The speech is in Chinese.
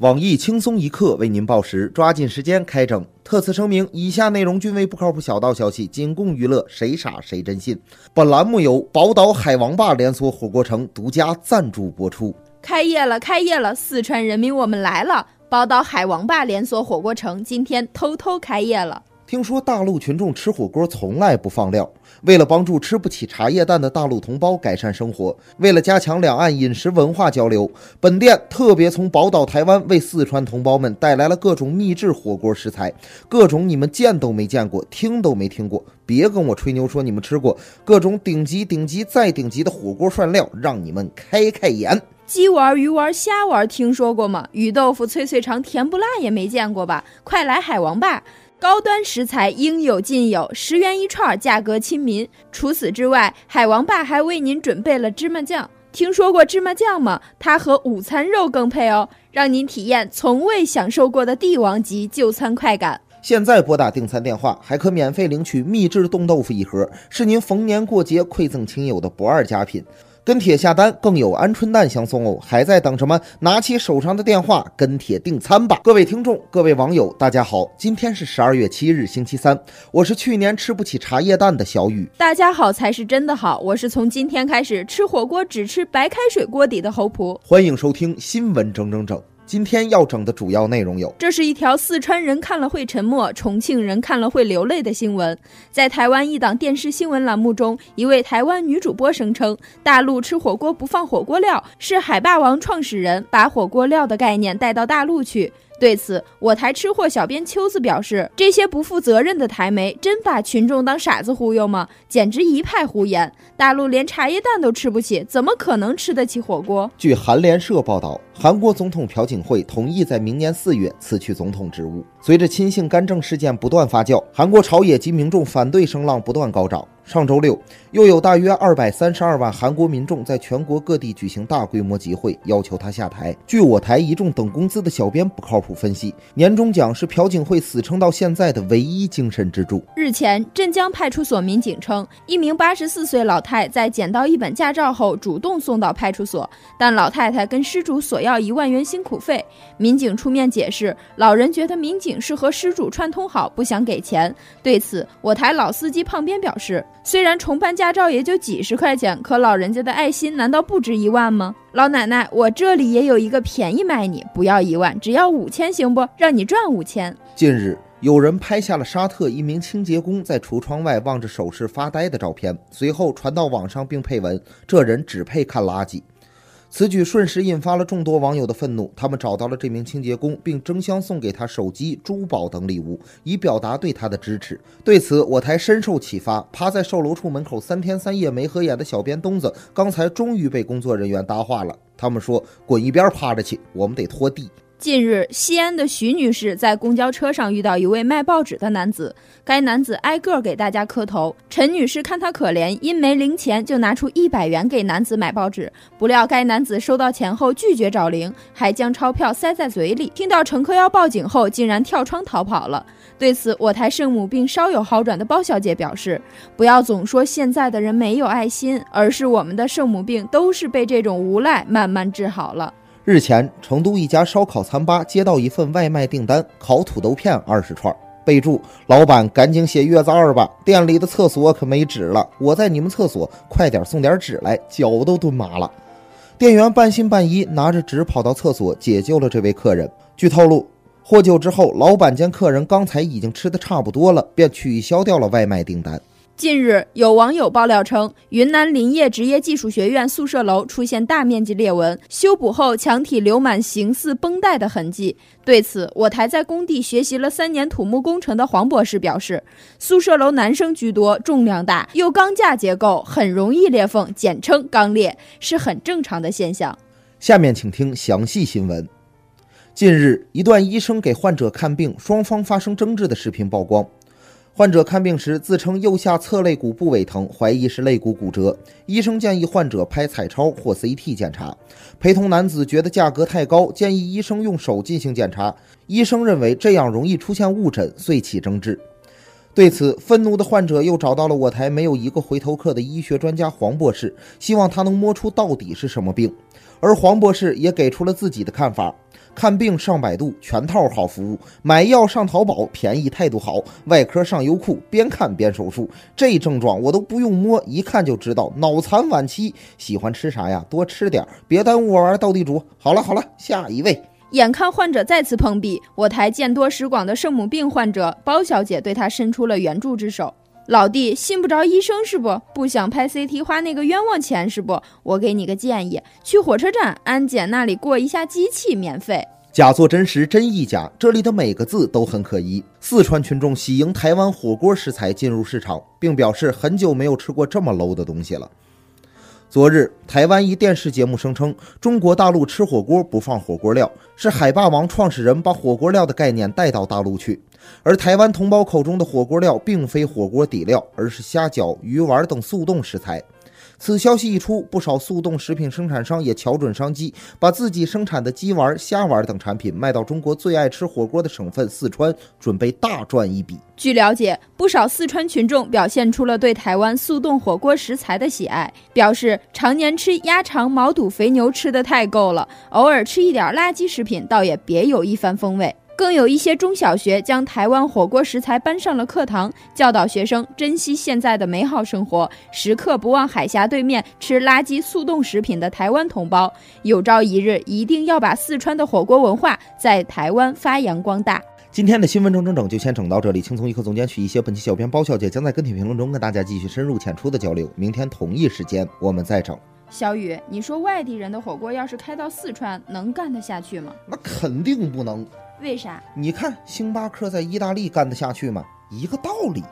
网易轻松一刻为您报时，抓紧时间开整。特此声明，以下内容均为不靠谱小道消息，仅供娱乐，谁傻谁真信。本栏目由宝岛海王坝连锁火锅城独家赞助播出。开业了，开业了！四川人民，我们来了！宝岛海王坝连锁火锅城今天偷偷开业了。听说大陆群众吃火锅从来不放料，为了帮助吃不起茶叶蛋的大陆同胞改善生活，为了加强两岸饮食文化交流，本店特别从宝岛台湾为四川同胞们带来了各种秘制火锅食材，各种你们见都没见过、听都没听过，别跟我吹牛说你们吃过，各种顶级、顶级再顶级的火锅涮料，让你们开开眼。鸡丸、鱼丸、虾丸听说过吗？鱼豆腐、脆脆肠、甜不辣也没见过吧？快来海王吧！高端食材应有尽有，十元一串，价格亲民。除此之外，海王爸还为您准备了芝麻酱。听说过芝麻酱吗？它和午餐肉更配哦，让您体验从未享受过的帝王级就餐快感。现在拨打订餐电话，还可免费领取秘制冻豆腐一盒，是您逢年过节馈赠亲友的不二佳品。跟帖下单更有鹌鹑蛋相送哦，还在等什么？拿起手上的电话跟帖订餐吧！各位听众，各位网友，大家好，今天是十二月七日，星期三，我是去年吃不起茶叶蛋的小雨。大家好才是真的好，我是从今天开始吃火锅只吃白开水锅底的侯普。欢迎收听新闻整整整。今天要整的主要内容有：这是一条四川人看了会沉默，重庆人看了会流泪的新闻。在台湾一档电视新闻栏目中，一位台湾女主播声称，大陆吃火锅不放火锅料，是海霸王创始人把火锅料的概念带到大陆去。对此，我台吃货小编秋子表示：“这些不负责任的台媒，真把群众当傻子忽悠吗？简直一派胡言！大陆连茶叶蛋都吃不起，怎么可能吃得起火锅？”据韩联社报道，韩国总统朴槿惠同意在明年四月辞去总统职务。随着亲信干政事件不断发酵，韩国朝野及民众反对声浪不断高涨。上周六，又有大约二百三十二万韩国民众在全国各地举行大规模集会，要求他下台。据我台一众等工资的小编不靠谱分析，年终奖是朴槿惠死撑到现在的唯一精神支柱。日前，镇江派出所民警称，一名八十四岁老太在捡到一本驾照后，主动送到派出所，但老太太跟失主索要一万元辛苦费。民警出面解释，老人觉得民警是和失主串通好，不想给钱。对此，我台老司机胖编表示。虽然重办驾照也就几十块钱，可老人家的爱心难道不值一万吗？老奶奶，我这里也有一个便宜卖你，不要一万，只要五千，行不？让你赚五千。近日，有人拍下了沙特一名清洁工在橱窗外望着首饰发呆的照片，随后传到网上，并配文：“这人只配看垃圾。”此举瞬时引发了众多网友的愤怒，他们找到了这名清洁工，并争相送给他手机、珠宝等礼物，以表达对他的支持。对此，我台深受启发，趴在售楼处门口三天三夜没合眼的小编东子，刚才终于被工作人员搭话了。他们说：“滚一边趴着去，我们得拖地。”近日，西安的徐女士在公交车上遇到一位卖报纸的男子，该男子挨个给大家磕头。陈女士看他可怜，因没零钱，就拿出一百元给男子买报纸。不料该男子收到钱后拒绝找零，还将钞票塞在嘴里。听到乘客要报警后，竟然跳窗逃跑了。对此，我台圣母病稍有好转的包小姐表示：“不要总说现在的人没有爱心，而是我们的圣母病都是被这种无赖慢慢治好了。”日前，成都一家烧烤餐吧接到一份外卖订单，烤土豆片二十串。备注：老板，赶紧写月子二吧，店里的厕所可没纸了。我在你们厕所，快点送点纸来，脚都蹲麻了。店员半信半疑，拿着纸跑到厕所解救了这位客人。据透露，获救之后，老板见客人刚才已经吃的差不多了，便取消掉了外卖订单。近日，有网友爆料称，云南林业职业技术学院宿舍楼出现大面积裂纹，修补后墙体留满形似绷带的痕迹。对此，我台在工地学习了三年土木工程的黄博士表示，宿舍楼男生居多，重量大，又钢架结构，很容易裂缝，简称钢裂，是很正常的现象。下面请听详细新闻。近日，一段医生给患者看病，双方发生争执的视频曝光。患者看病时自称右下侧肋骨部位疼，怀疑是肋骨骨折。医生建议患者拍彩超或 CT 检查。陪同男子觉得价格太高，建议医生用手进行检查。医生认为这样容易出现误诊，遂起争执。对此，愤怒的患者又找到了我台没有一个回头客的医学专家黄博士，希望他能摸出到底是什么病。而黄博士也给出了自己的看法。看病上百度，全套好服务；买药上淘宝，便宜态度好；外科上优酷，边看边手术。这症状我都不用摸，一看就知道脑残晚期。喜欢吃啥呀？多吃点，别耽误我玩斗地主。好了好了，下一位。眼看患者再次碰壁，我台见多识广的圣母病患者包小姐对他伸出了援助之手。老弟，信不着医生是不？不想拍 CT 花那个冤枉钱是不？我给你个建议，去火车站安检那里过一下机器，免费。假作真实，真亦假，这里的每个字都很可疑。四川群众喜迎台湾火锅食材进入市场，并表示很久没有吃过这么 low 的东西了。昨日，台湾一电视节目声称，中国大陆吃火锅不放火锅料，是海霸王创始人把火锅料的概念带到大陆去。而台湾同胞口中的火锅料，并非火锅底料，而是虾饺、鱼丸等速冻食材。此消息一出，不少速冻食品生产商也瞧准商机，把自己生产的鸡丸、虾丸等产品卖到中国最爱吃火锅的省份四川，准备大赚一笔。据了解，不少四川群众表现出了对台湾速冻火锅食材的喜爱，表示常年吃鸭肠、毛肚、肥牛吃的太够了，偶尔吃一点垃圾食品，倒也别有一番风味。更有一些中小学将台湾火锅食材搬上了课堂，教导学生珍惜现在的美好生活，时刻不忘海峡对面吃垃圾速冻食品的台湾同胞。有朝一日，一定要把四川的火锅文化在台湾发扬光大。今天的新闻整整整就先整到这里，轻松一刻总监取一些，本期小编包小姐将在跟帖评论中跟大家继续深入浅出的交流。明天同一时间我们再整。小雨，你说外地人的火锅要是开到四川，能干得下去吗？那肯定不能。为啥？你看星巴克在意大利干得下去吗？一个道理。